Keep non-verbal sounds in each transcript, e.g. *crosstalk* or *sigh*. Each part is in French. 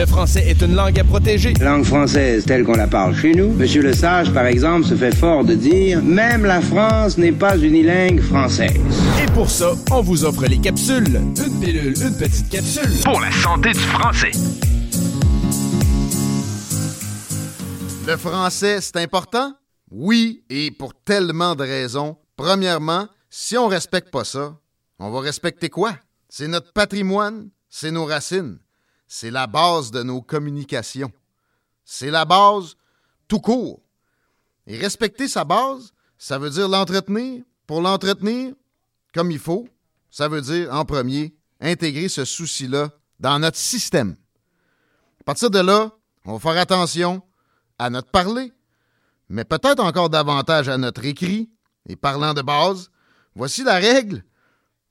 Le français est une langue à protéger. Langue française telle qu'on la parle chez nous. Monsieur Le Sage, par exemple, se fait fort de dire Même la France n'est pas unilingue française. Et pour ça, on vous offre les capsules. Une pilule, une petite capsule. Pour la santé du français. Le français, c'est important? Oui, et pour tellement de raisons. Premièrement, si on respecte pas ça, on va respecter quoi? C'est notre patrimoine, c'est nos racines, c'est la base de nos communications. C'est la base tout court. Et respecter sa base, ça veut dire l'entretenir. Pour l'entretenir comme il faut, ça veut dire, en premier, intégrer ce souci-là dans notre système. À partir de là, on va faire attention à notre parler, mais peut-être encore davantage à notre écrit. Et parlant de base, voici la règle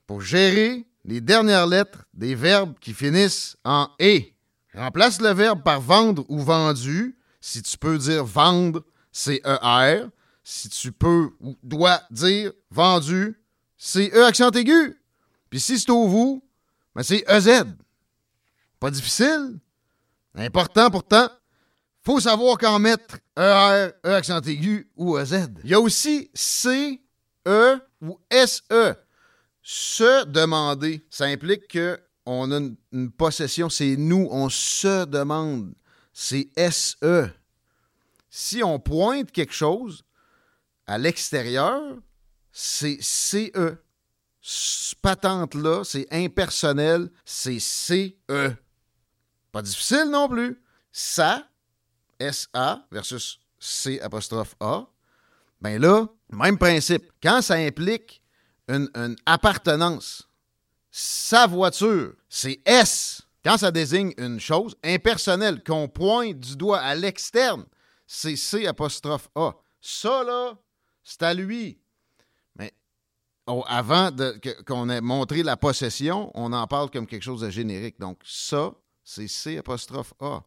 pour gérer les dernières lettres des verbes qui finissent en et. Remplace le verbe par vendre ou vendu. Si tu peux dire vendre, c'est ER. Si tu peux ou dois dire vendu, c'est E accent aigu. Puis si c'est au vous, ben c'est EZ. Pas difficile. Important pourtant. Faut savoir qu'en mettre ER, E accent aigu ou EZ. Il y a aussi C, E ou SE. Se demander, ça implique que on a une, possession, c'est nous, on se demande. C'est SE. Si on pointe quelque chose à l'extérieur, c'est CE. Ce patente-là, c'est impersonnel, c'est CE. Pas difficile non plus. Ça, SA versus C apostrophe A, ben là, même principe. Quand ça implique une, appartenance, sa voiture, c'est S. Quand ça désigne une chose impersonnelle, qu'on pointe du doigt à l'externe, c'est C apostrophe A. Ça, là, c'est à lui. Mais avant qu'on ait montré la possession, on en parle comme quelque chose de générique. Donc, ça, c'est C apostrophe A.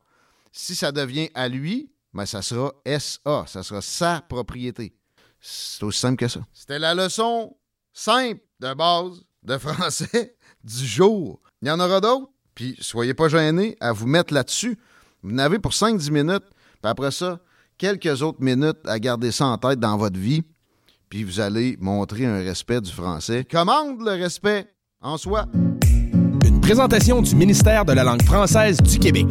Si ça devient à lui, ben, ça sera SA. Ça sera sa propriété. C'est aussi simple que ça. C'était la leçon simple de base de français *laughs* du jour. Il y en aura d'autres. Puis, soyez pas gênés à vous mettre là-dessus. Vous en avez pour 5-10 minutes. Puis après ça, quelques autres minutes à garder ça en tête dans votre vie. Puis vous allez montrer un respect du français. Commande le respect en soi. Une présentation du ministère de la langue française du Québec.